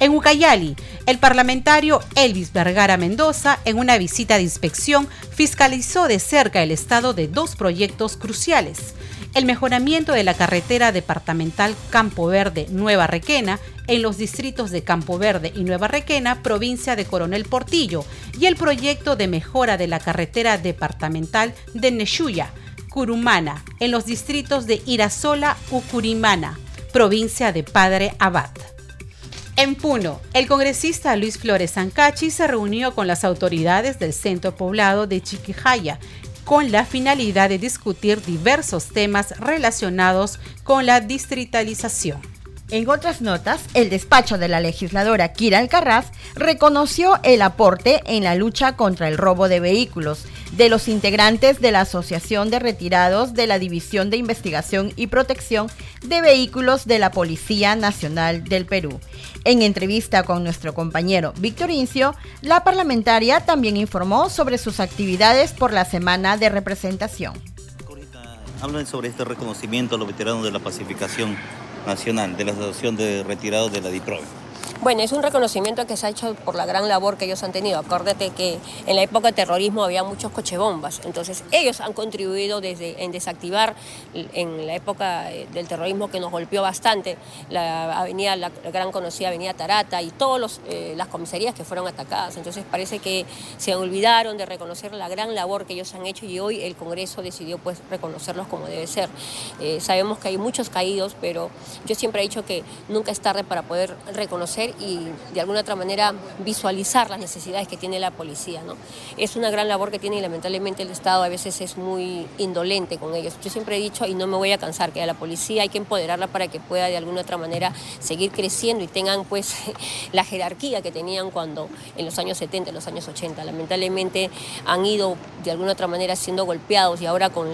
[SPEAKER 2] En Ucayali, el parlamentario Elvis Vergara Mendoza, en una visita de inspección, fiscalizó de cerca el estado de dos proyectos cruciales. El mejoramiento de la carretera departamental Campo Verde Nueva Requena en los distritos de Campo Verde y Nueva Requena, provincia de Coronel Portillo, y el proyecto de mejora de la carretera departamental de Neshuya, Curumana, en los distritos de Irasola, Ucurimana, provincia de Padre Abad. En Puno, el congresista Luis Flores Sancachi se reunió con las autoridades del centro poblado de Chiquijaya con la finalidad de discutir diversos temas relacionados con la distritalización.
[SPEAKER 3] En otras notas, el despacho de la legisladora Kira Alcarraz reconoció el aporte en la lucha contra el robo de vehículos de los integrantes de la Asociación de Retirados de la División de Investigación y Protección de Vehículos de la Policía Nacional del Perú. En entrevista con nuestro compañero Víctor Incio, la parlamentaria también informó sobre sus actividades por la semana de representación.
[SPEAKER 10] Hablan sobre este reconocimiento a los veteranos de la pacificación nacional de la Asociación de Retirados de la DIPROVE.
[SPEAKER 22] Bueno, es un reconocimiento que se ha hecho por la gran labor que ellos han tenido. Acuérdate que en la época de terrorismo había muchos cochebombas, entonces ellos han contribuido desde en desactivar en la época eh, del terrorismo que nos golpeó bastante la avenida, la gran conocida avenida Tarata y todas eh, las comisarías que fueron atacadas. Entonces parece que se olvidaron de reconocer la gran labor que ellos han hecho y hoy el Congreso decidió pues reconocerlos como debe ser. Eh, sabemos que hay muchos caídos, pero yo siempre he dicho que nunca es tarde para poder reconocer y de alguna otra manera visualizar las necesidades que tiene la policía. ¿no? Es una gran labor que tiene y lamentablemente el Estado a veces es muy indolente con ellos. Yo siempre he dicho y no me voy a cansar que a la policía hay que empoderarla para que pueda de alguna otra manera seguir creciendo y tengan pues (laughs) la jerarquía que tenían cuando en los años 70, en los años 80. Lamentablemente han ido de alguna otra manera siendo golpeados y ahora con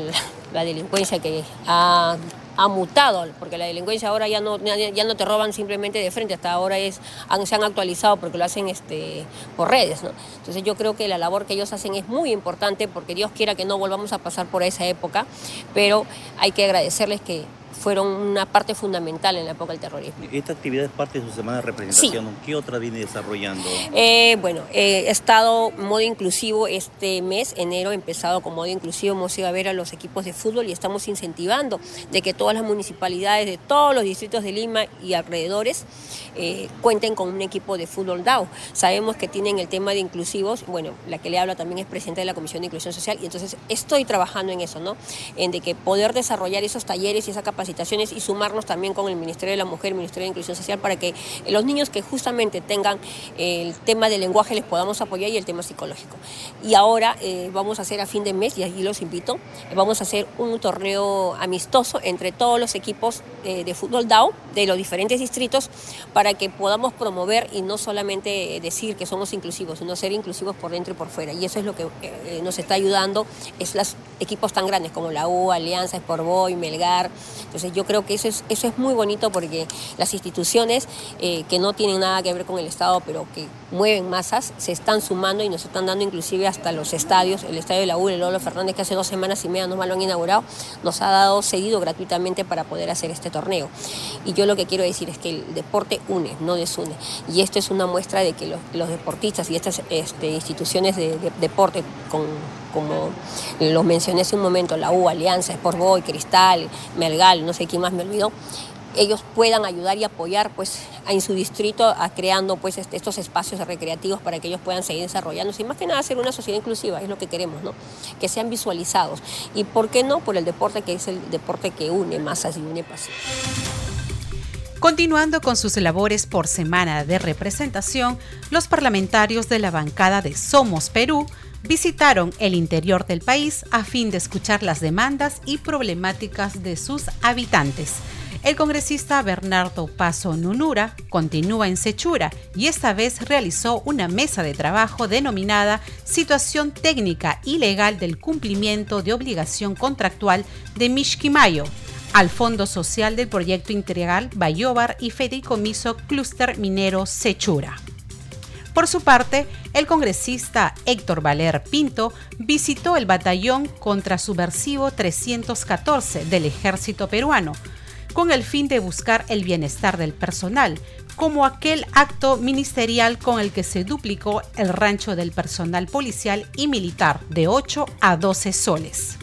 [SPEAKER 22] la, delincuencia que ha ha mutado, porque la delincuencia ahora ya no, ya, no te roban simplemente de frente, hasta ahora es, se han actualizado porque lo hacen este, por redes. ¿no? Entonces yo creo que la labor que ellos hacen es muy importante porque Dios quiera que no volvamos a pasar por esa época, pero hay que agradecerles que fueron una parte fundamental en la época del terrorismo.
[SPEAKER 10] ¿Esta actividad es parte de su semana de representación? ¿Qué otra viene desarrollando?
[SPEAKER 22] Eh, bueno, he estado modo inclusivo este mes, enero, he empezado con modo inclusivo, hemos ido a ver a los equipos de fútbol y estamos incentivando de que todas las municipalidades de todos los distritos de Lima y alrededores eh, cuenten con un equipo de fútbol DAO. Sabemos que tienen el tema de inclusivos, bueno, la que le habla también es presidenta de la Comisión de Inclusión Social y entonces estoy trabajando en eso, ¿no? En de que poder desarrollar esos talleres y esa capacidad capacitaciones y sumarnos también con el Ministerio de la Mujer, el Ministerio de Inclusión Social, para que los niños que justamente tengan el tema del lenguaje les podamos apoyar y el tema psicológico. Y ahora eh, vamos a hacer a fin de mes, y aquí los invito, vamos a hacer un torneo amistoso entre todos los equipos eh, de fútbol DAO de los diferentes distritos para que podamos promover y no solamente decir que somos inclusivos, sino ser inclusivos por dentro y por fuera. Y eso es lo que eh, nos está ayudando, es los equipos tan grandes como la U, Alianza, Sportboy, Melgar. Entonces yo creo que eso es, eso es muy bonito porque las instituciones que no tienen nada que ver con el Estado, pero que mueven masas, se están sumando y nos están dando inclusive hasta los estadios. El estadio de la U, el Lolo Fernández, que hace dos semanas y media nos lo han inaugurado, nos ha dado seguido gratuitamente para poder hacer este torneo. Y yo lo que quiero decir es que el deporte une, no desune. Y esto es una muestra de que los, deportistas y estas este, instituciones de, deporte, como los mencioné hace un momento, la U, Alianza, Sport Boy, Cristal, Melgal, no sé quién más me olvidó, ellos puedan ayudar y apoyar pues en su distrito a creando pues este, estos espacios recreativos para que ellos puedan seguir desarrollándose y más que nada ser una sociedad inclusiva es lo que queremos no que sean visualizados. Y por qué no por el deporte que es el deporte que une masas y une pasiones
[SPEAKER 2] Continuando con sus labores por semana de representación, los parlamentarios de la bancada de Somos Perú visitaron el interior del país a fin de escuchar las demandas y problemáticas de sus habitantes. El congresista Bernardo Paso Nunura continúa en Sechura y esta vez realizó una mesa de trabajo denominada Situación técnica y legal del cumplimiento de obligación contractual de Mishkimayo al Fondo Social del Proyecto Integral Bayobar y Federicomiso Cluster Minero Sechura. Por su parte, el congresista Héctor Valer Pinto visitó el batallón contra subversivo 314 del ejército peruano, con el fin de buscar el bienestar del personal, como aquel acto ministerial con el que se duplicó el rancho del personal policial y militar de 8 a 12 soles.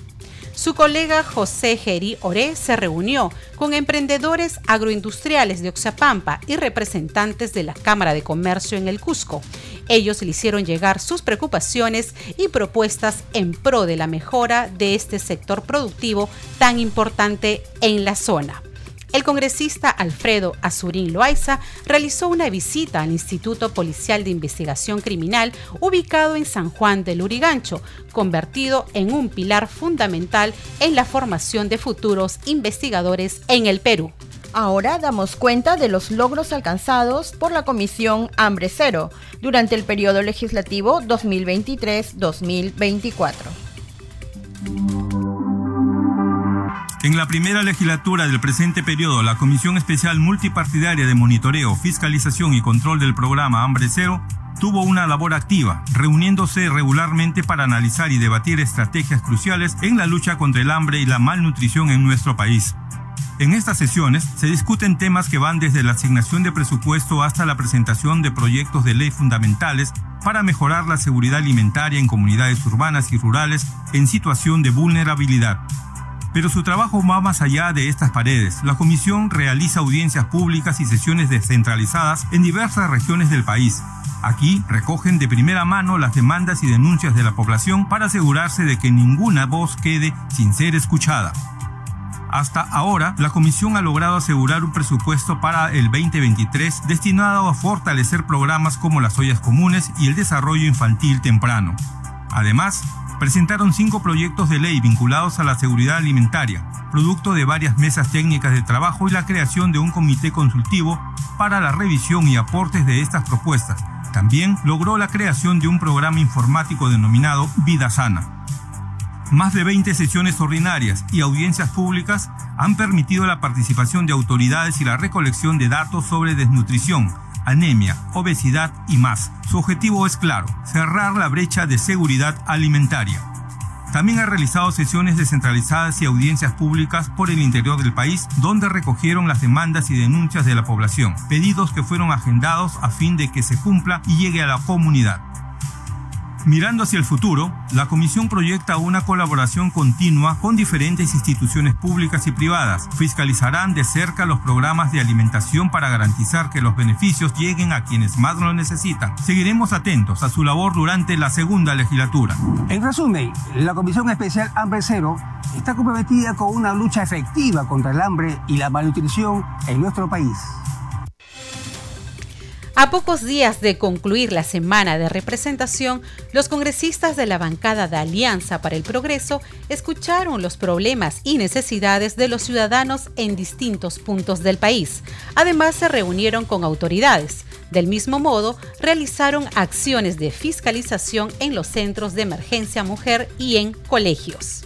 [SPEAKER 2] Su colega José Geri Oré se reunió con emprendedores agroindustriales de Oxapampa y representantes de la Cámara de Comercio en el Cusco. Ellos le hicieron llegar sus preocupaciones y propuestas en pro de la mejora de este sector productivo tan importante en la zona el congresista Alfredo Azurín Loaiza realizó una visita al Instituto Policial de Investigación Criminal ubicado en San Juan del Urigancho, convertido en un pilar fundamental en la formación de futuros investigadores en el Perú.
[SPEAKER 3] Ahora damos cuenta de los logros alcanzados por la Comisión Hambre Cero durante el periodo legislativo 2023-2024.
[SPEAKER 23] En la primera legislatura del presente periodo, la Comisión Especial Multipartidaria de Monitoreo, Fiscalización y Control del Programa Hambre Cero tuvo una labor activa, reuniéndose regularmente para analizar y debatir estrategias cruciales en la lucha contra el hambre y la malnutrición en nuestro país. En estas sesiones se discuten temas que van desde la asignación de presupuesto hasta la presentación de proyectos de ley fundamentales para mejorar la seguridad alimentaria en comunidades urbanas y rurales en situación de vulnerabilidad. Pero su trabajo va más allá de estas paredes. La comisión realiza audiencias públicas y sesiones descentralizadas en diversas regiones del país. Aquí recogen de primera mano las demandas y denuncias de la población para asegurarse de que ninguna voz quede sin ser escuchada. Hasta ahora, la Comisión ha logrado asegurar un presupuesto para el 2023 destinado a fortalecer programas como las ollas comunes y el desarrollo infantil temprano. Además, presentaron cinco proyectos de ley vinculados a la seguridad alimentaria, producto de varias mesas técnicas de trabajo y la creación de un comité consultivo para la revisión y aportes de estas propuestas. También logró la creación de un programa informático denominado Vida Sana. Más de 20 sesiones ordinarias y audiencias públicas han permitido la participación de autoridades y la recolección de datos sobre desnutrición, anemia, obesidad y más. Su objetivo es claro, cerrar la brecha de seguridad alimentaria. También ha realizado sesiones descentralizadas y audiencias públicas por el interior del país, donde recogieron las demandas y denuncias de la población, pedidos que fueron agendados a fin de que se cumpla y llegue a la comunidad. Mirando hacia el futuro, la Comisión proyecta una colaboración continua con diferentes instituciones públicas y privadas. Fiscalizarán de cerca los programas de alimentación para garantizar que los beneficios lleguen a quienes más lo necesitan. Seguiremos atentos a su labor durante la segunda legislatura.
[SPEAKER 24] En resumen, la Comisión Especial Hambre Cero está comprometida con una lucha efectiva contra el hambre y la malnutrición en nuestro país.
[SPEAKER 2] A pocos días de concluir la semana de representación, los congresistas de la bancada de Alianza para el Progreso escucharon los problemas y necesidades de los ciudadanos en distintos puntos del país. Además, se reunieron con autoridades. Del mismo modo, realizaron acciones de fiscalización en los centros de emergencia mujer y en colegios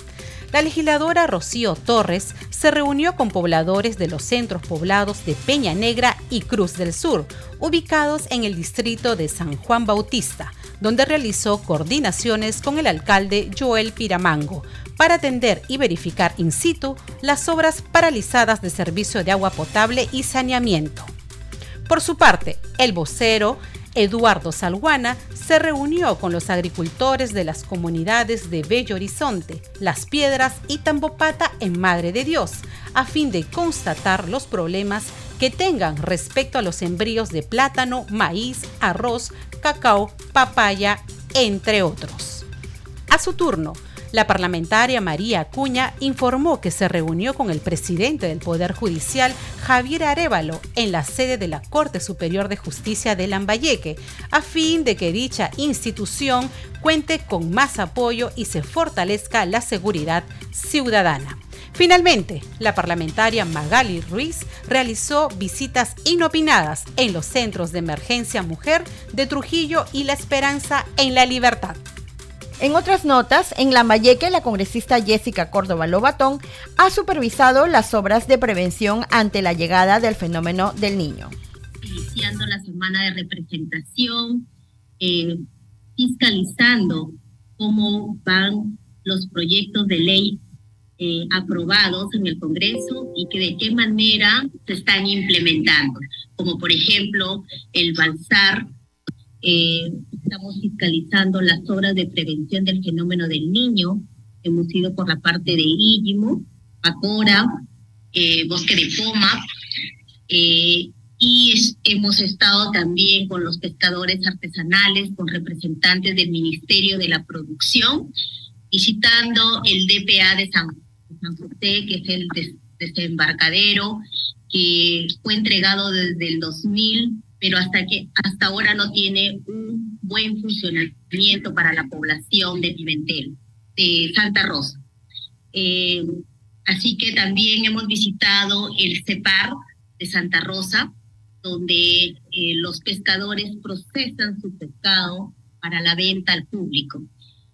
[SPEAKER 2] la legisladora Rocío Torres se reunió con pobladores de los centros poblados de Peña Negra y Cruz del Sur, ubicados en el distrito de San Juan Bautista, donde realizó coordinaciones con el alcalde Joel Piramango para atender y verificar in situ las obras paralizadas de servicio de agua potable y saneamiento. Por su parte, el vocero Eduardo Salguana se reunió con los agricultores de las comunidades de Bello Horizonte, Las Piedras y Tambopata en Madre de Dios, a fin de constatar los problemas que tengan respecto a los embríos de plátano, maíz, arroz, cacao, papaya, entre otros. A su turno, la parlamentaria María Acuña informó que se reunió con el presidente del Poder Judicial, Javier Arevalo, en la sede de la Corte Superior de Justicia de Lambayeque, a fin de que dicha institución cuente con más apoyo y se fortalezca la seguridad ciudadana. Finalmente, la parlamentaria Magali Ruiz realizó visitas inopinadas en los centros de emergencia mujer de Trujillo y La Esperanza en la Libertad.
[SPEAKER 3] En otras notas, en Lambayeque, la congresista Jessica Córdoba Lobatón ha supervisado las obras de prevención ante la llegada del fenómeno del niño.
[SPEAKER 25] Iniciando la semana de representación, eh, fiscalizando cómo van los proyectos de ley eh, aprobados en el Congreso y que de qué manera se están implementando, como por ejemplo el Balsar eh, estamos fiscalizando las obras de prevención del fenómeno del niño. Hemos ido por la parte de Íllimo, Pacora, eh, Bosque de Poma, eh, y hemos estado también con los pescadores artesanales, con representantes del Ministerio de la Producción, visitando el DPA de San, José, que es el desembarcadero, que fue entregado desde el 2000 pero hasta que hasta ahora no tiene un buen funcionamiento para la población de Pimentel, de Santa Rosa. Eh, así que también hemos visitado el CEPAR de Santa Rosa, donde eh, los pescadores procesan su pescado para la venta al público.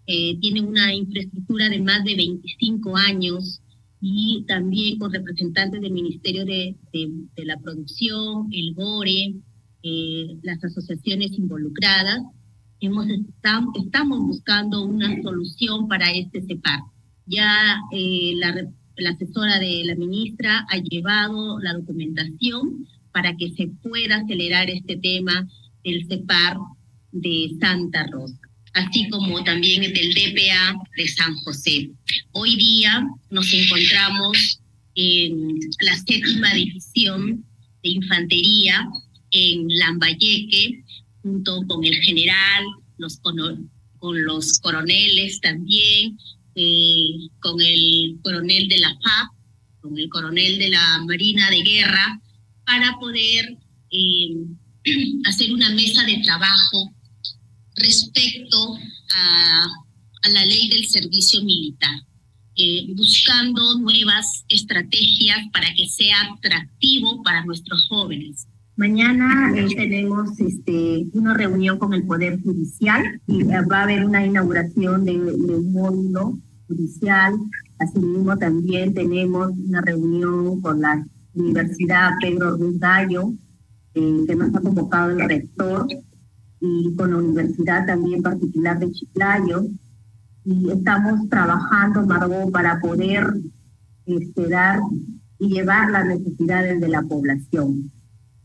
[SPEAKER 25] Eh, una infraestructura de más de 25 años y también con representantes del Ministerio de, de la Producción, el GORE, eh, las asociaciones involucradas, hemos estamos buscando una solución para este CEPAR. Ya eh, la, la asesora de la ministra ha llevado la documentación para que se pueda acelerar este tema del CEPAR de Santa Rosa, así como también del DPA de San José. Hoy día nos encontramos en la séptima división de infantería en Lambayeque, junto con el general, los con, los coroneles también, eh, con el coronel de la FAP, con el coronel de la Marina de Guerra, para poder eh, (clears throat) hacer una mesa de trabajo respecto a, la ley del servicio militar, eh, buscando nuevas estrategias para que sea atractivo para nuestros jóvenes. Mañana eh, tenemos este, una reunión con el Poder Judicial y eh, va a haber una inauguración de, un módulo judicial. Asimismo, también tenemos una reunión con la Universidad Pedro Ruiz Gallo, eh, que nos ha convocado el rector, y con la Universidad también particular de Chiclayo. Y estamos trabajando, Margot, para poder dar y llevar las necesidades de la población.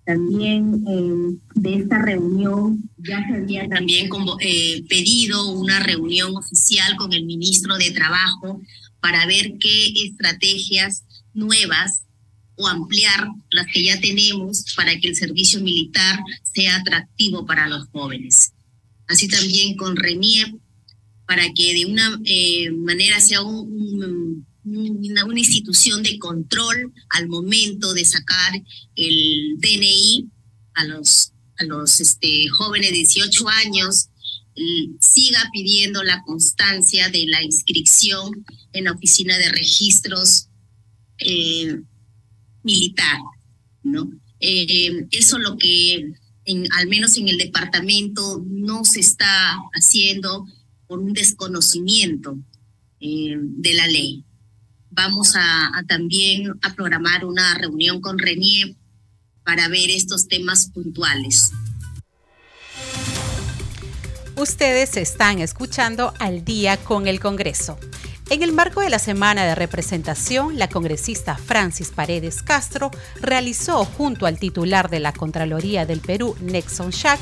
[SPEAKER 25] También eh, de esta reunión ya se había también como, eh, pedido una reunión oficial con el ministro de Trabajo para ver qué estrategias nuevas o ampliar las que ya tenemos para que el servicio militar sea atractivo para los jóvenes. Así también con RENIEP, para que de una eh, manera sea un, una, una, institución de control al momento de sacar el DNI a los, a los este, jóvenes de 18 años, siga pidiendo la constancia de la inscripción en la oficina de registros eh, militar, ¿no? Eh, eso lo que al menos en el departamento no se está haciendo por un desconocimiento eh, de la ley. Vamos a, también a programar una reunión con Renier para ver estos temas puntuales.
[SPEAKER 2] Ustedes están escuchando al día con el Congreso. En el marco de la semana de representación, la congresista Francis Paredes Castro realizó junto al titular de la Contraloría del Perú, Nexon Shack,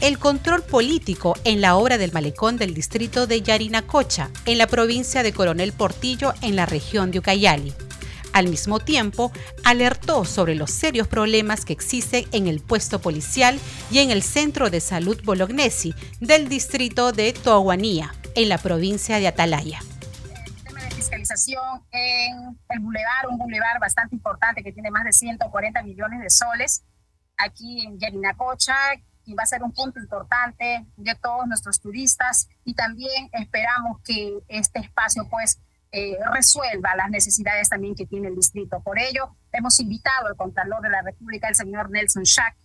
[SPEAKER 2] el control político en la obra del malecón del distrito de Yarinacocha, en la provincia de Coronel Portillo, en la región de Ucayali. Al mismo tiempo, alertó sobre los serios problemas que existen en el puesto policial y en el centro de salud Bolognesi del distrito de Toahuanía, en la provincia de Atalaya
[SPEAKER 26] fiscalización en el bulevar, un bulevar bastante importante que tiene más de 140 millones de soles, aquí en Yarinacocha, y va a ser un punto importante de todos nuestros turistas y también esperamos que este espacio pues eh, resuelva las necesidades también que tiene el distrito. Por ello, hemos invitado al Contralor de la República, el señor Nelson Schack,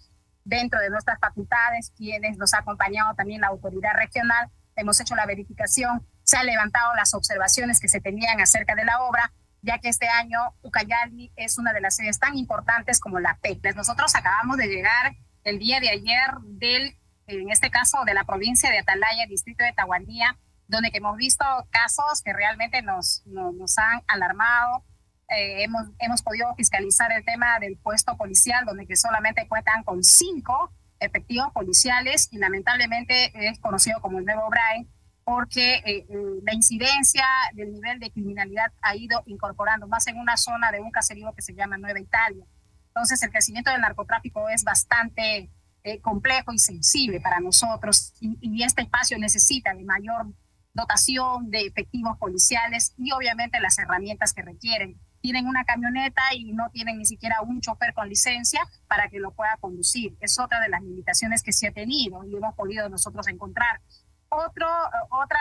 [SPEAKER 26] dentro de nuestras facultades, quienes nos ha acompañado también la autoridad regional, hemos hecho la verificación se han levantado las observaciones que se tenían acerca de la obra, ya que este año Ucayali es una de las sedes tan importantes como la PECLES. Nosotros acabamos de llegar el día de ayer del, en este caso, de la provincia de Atalaya, distrito de Tahuandía, donde hemos visto casos que realmente nos, nos, han alarmado. Eh, hemos, hemos podido fiscalizar el tema del puesto policial, donde que solamente cuentan con cinco efectivos policiales y lamentablemente es conocido como el nuevo Brian, porque eh, eh, la incidencia del nivel de criminalidad ha ido incorporando más en una zona de un caserío que se llama Nueva Italia. Entonces, el crecimiento del narcotráfico es bastante eh, complejo y sensible para nosotros y, y, este espacio necesita de mayor dotación de efectivos policiales y obviamente las herramientas que requieren. Tienen una camioneta y no tienen ni siquiera un chofer con licencia para que lo pueda conducir. Es otra de las limitaciones que se ha tenido y hemos podido nosotros encontrar. Otro, otra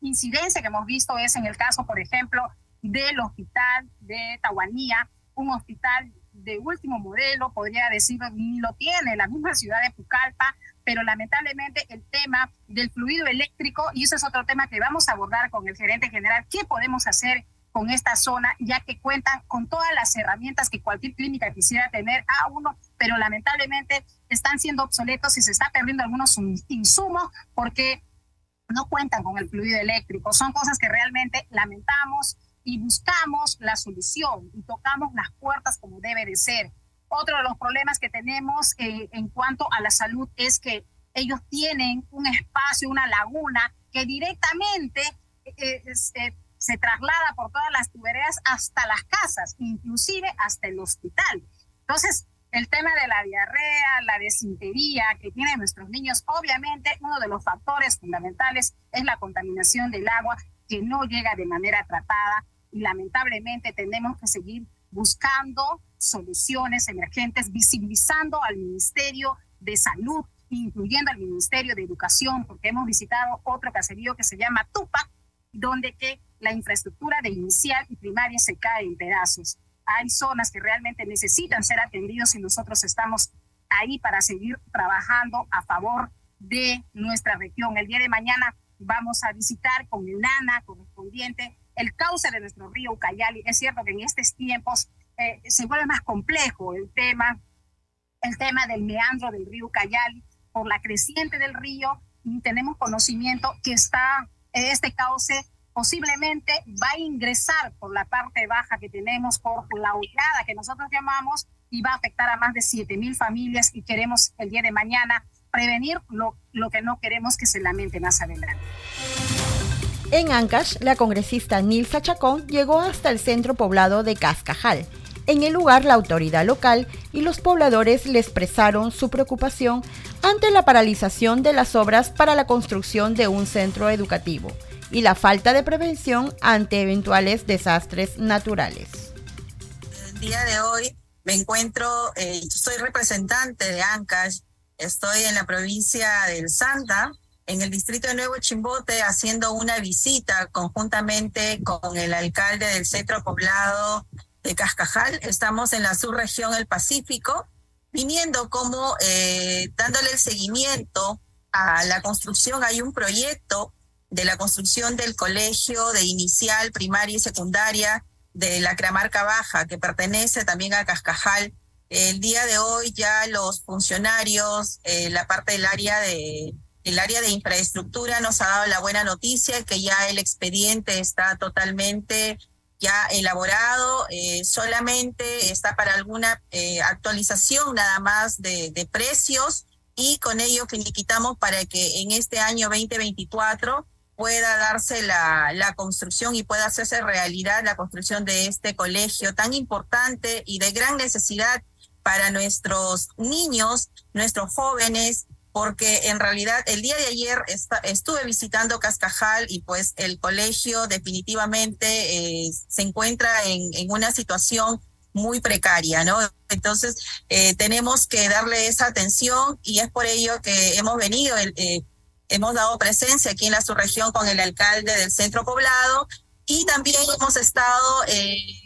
[SPEAKER 26] incidencia que hemos visto es en el caso, por ejemplo, del hospital de Tahuanía, un hospital de último modelo, podría decirlo, ni lo tiene la misma ciudad de Pucallpa, pero lamentablemente el tema del fluido eléctrico, y eso es otro tema que vamos a abordar con el gerente general, ¿qué podemos hacer con esta zona, ya que cuentan con todas las herramientas que cualquier clínica quisiera tener a uno, pero lamentablemente están siendo obsoletos y se está perdiendo algunos insumos porque no cuentan con el fluido eléctrico. Son cosas que realmente lamentamos y buscamos la solución y tocamos las puertas como debe de ser. Otro de los problemas que tenemos eh, en cuanto a la salud es que ellos tienen un espacio, una laguna que directamente eh, eh, se traslada por todas las tuberías hasta las casas, inclusive hasta el hospital. Entonces, el tema de la diarrea, la desintería que tienen nuestros niños, obviamente uno de los factores fundamentales es la contaminación del agua que no llega de manera tratada y lamentablemente tenemos que seguir buscando soluciones emergentes, visibilizando al Ministerio de Salud, incluyendo al Ministerio de Educación, porque hemos visitado otro caserío que se llama Tupac, donde que la infraestructura de inicial y primaria se cae en pedazos hay zonas que realmente necesitan ser atendidos y nosotros estamos ahí para seguir trabajando a favor de nuestra región. El día de mañana vamos a visitar con el NANA correspondiente el cauce de nuestro río Ucayali. Es cierto que en estos tiempos eh, se vuelve más complejo el tema, el tema del meandro del río Ucayali por la creciente del río y tenemos conocimiento que está este cauce posiblemente va a ingresar por la parte baja que tenemos, por la oleada que nosotros llamamos, y va a afectar a más de 7 mil familias y queremos el día de mañana prevenir lo que no queremos que se lamente más adelante.
[SPEAKER 3] En Ancash, la congresista Nilsa Chacón llegó hasta el centro poblado de Cascajal. En el lugar, la autoridad local y los pobladores le expresaron su preocupación ante la paralización de las obras para la construcción de un centro educativo y la falta de prevención ante eventuales desastres naturales.
[SPEAKER 27] El día de hoy me encuentro, eh, soy representante de Ancash, estoy en la provincia del Santa, en el distrito de Nuevo Chimbote haciendo una visita conjuntamente con el alcalde del centro poblado de Cascajal. Estamos en la subregión del Pacífico, viniendo como eh, dándole el seguimiento a la construcción. Hay un proyecto de la construcción del colegio de inicial, primaria y secundaria de la Cramarca Baja, que pertenece también a Cascajal. El día de hoy ya los funcionarios, eh, la parte del área de el área de infraestructura nos ha dado la buena noticia que ya el expediente está totalmente ya elaborado, eh, solamente está para alguna eh, actualización nada más de, de, precios y con ello finiquitamos para que en este año 2024 pueda darse la, la construcción y pueda hacerse realidad la construcción de este colegio tan importante y de gran necesidad para nuestros niños, nuestros jóvenes, porque en realidad el día de ayer estuve visitando Cascajal y pues el colegio definitivamente eh, se encuentra en, una situación muy precaria, ¿no? Entonces eh, tenemos que darle esa atención y es por ello que hemos venido, eh, hemos dado presencia aquí en la subregión con el alcalde del centro poblado y también hemos estado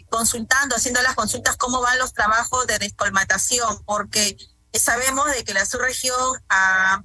[SPEAKER 27] consultando, haciendo las consultas cómo van los trabajos de descolmatación, porque Sabemos de que la subregión ha,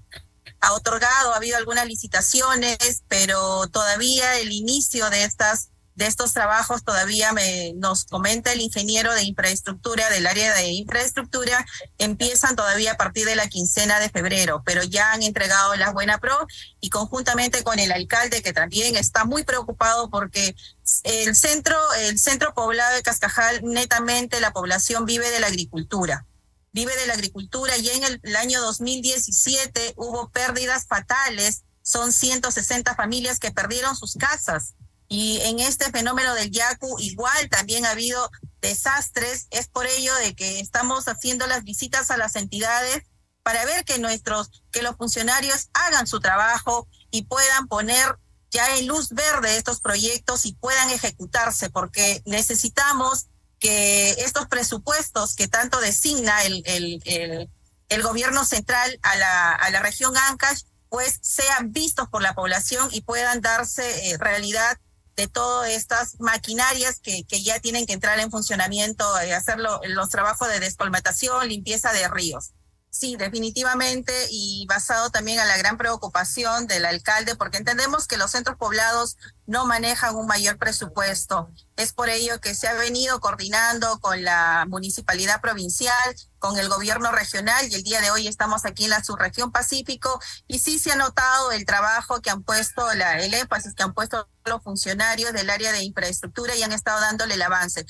[SPEAKER 27] otorgado, ha habido algunas licitaciones, pero todavía el inicio de estas de estos trabajos todavía me, nos comenta el ingeniero de infraestructura del área de infraestructura, empiezan todavía a partir de la quincena de febrero, pero ya han entregado las buena pro y conjuntamente con el alcalde que también está muy preocupado porque el centro, el centro poblado de Cascajal, netamente la población vive de la agricultura vive de la agricultura y en el, año 2017 hubo pérdidas fatales, son 160 familias que perdieron sus casas. Y en este fenómeno del Yaku igual también ha habido desastres. Es por ello de que estamos haciendo las visitas a las entidades para ver que nuestros, que los funcionarios hagan su trabajo y puedan poner ya en luz verde estos proyectos y puedan ejecutarse, porque necesitamos que estos presupuestos que tanto designa el, el, el, gobierno central a la, a la región Ancash, pues sean vistos por la población y puedan darse eh, realidad de todas estas maquinarias que, que ya tienen que entrar en funcionamiento eh, hacer los trabajos de descolmatación, limpieza de ríos. Sí, definitivamente, y basado también a la gran preocupación del alcalde, porque entendemos que los centros poblados no manejan un mayor presupuesto. Es por ello que se ha venido coordinando con la municipalidad provincial, con el gobierno regional, y el día de hoy estamos aquí en la subregión Pacífico, y sí se ha notado el trabajo que han puesto, la, el énfasis que han puesto los funcionarios del área de infraestructura y han estado dándole el avance.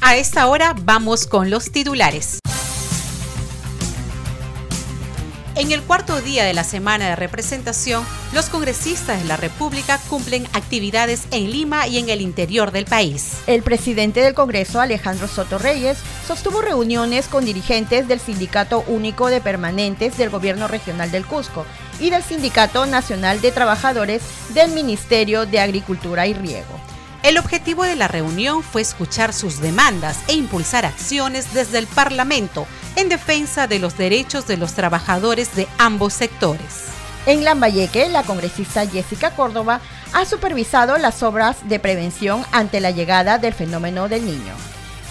[SPEAKER 2] A esta hora vamos con los titulares. En el cuarto día de la semana de representación, los congresistas de la República cumplen actividades en Lima y en el interior del país.
[SPEAKER 3] El presidente del Congreso, Alejandro Soto Reyes, sostuvo reuniones con dirigentes del Sindicato Único de Permanentes del Gobierno Regional del Cusco y del Sindicato Nacional de Trabajadores del Ministerio de Agricultura y Riego.
[SPEAKER 2] El objetivo de la reunión fue escuchar sus demandas e impulsar acciones desde el Parlamento en defensa de los derechos de los trabajadores de ambos sectores.
[SPEAKER 3] En Lambayeque, la congresista Jessica Córdoba ha supervisado las obras de prevención ante la llegada del fenómeno del niño.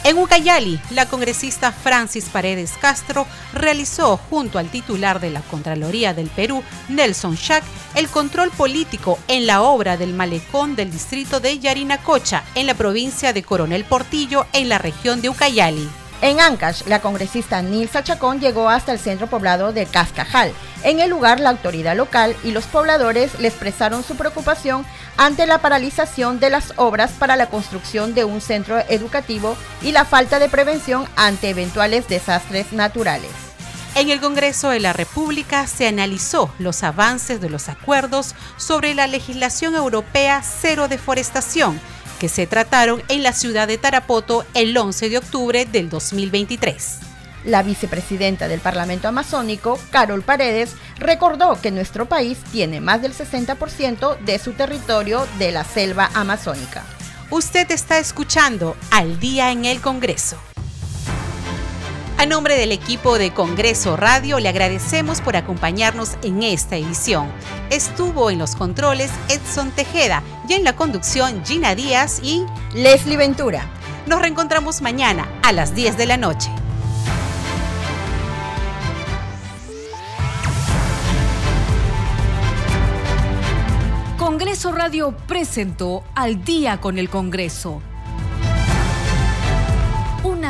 [SPEAKER 2] En Ucayali, la congresista Francis Paredes Castro realizó junto al titular de la Contraloría del Perú, Nelson Schack, el control político en la obra del malecón del distrito de Yarinacocha, en la provincia de Coronel Portillo, en la región de Ucayali.
[SPEAKER 3] En Ancash, la congresista Nilsa Chacón llegó hasta el centro poblado de Cascajal, En el lugar, la autoridad local y los pobladores le expresaron su preocupación ante la paralización de las obras para la construcción de un centro educativo y la falta de prevención ante eventuales desastres naturales.
[SPEAKER 2] En el Congreso de la República se analizó los avances de los acuerdos sobre la legislación europea cero deforestación que se trataron en la ciudad de Tarapoto el 11 de octubre del 2023.
[SPEAKER 3] La vicepresidenta del Parlamento Amazónico, Carol Paredes, recordó que nuestro país tiene más del 60% de su territorio de la selva amazónica.
[SPEAKER 2] Usted está escuchando Al día en el Congreso. A nombre del equipo de Congreso Radio le agradecemos por acompañarnos en esta edición. Estuvo en los controles Edson Tejeda y en la conducción Gina Díaz y
[SPEAKER 3] Leslie Ventura.
[SPEAKER 2] Nos reencontramos mañana a las 10 de la noche.
[SPEAKER 1] Congreso Radio presentó Al día con el Congreso.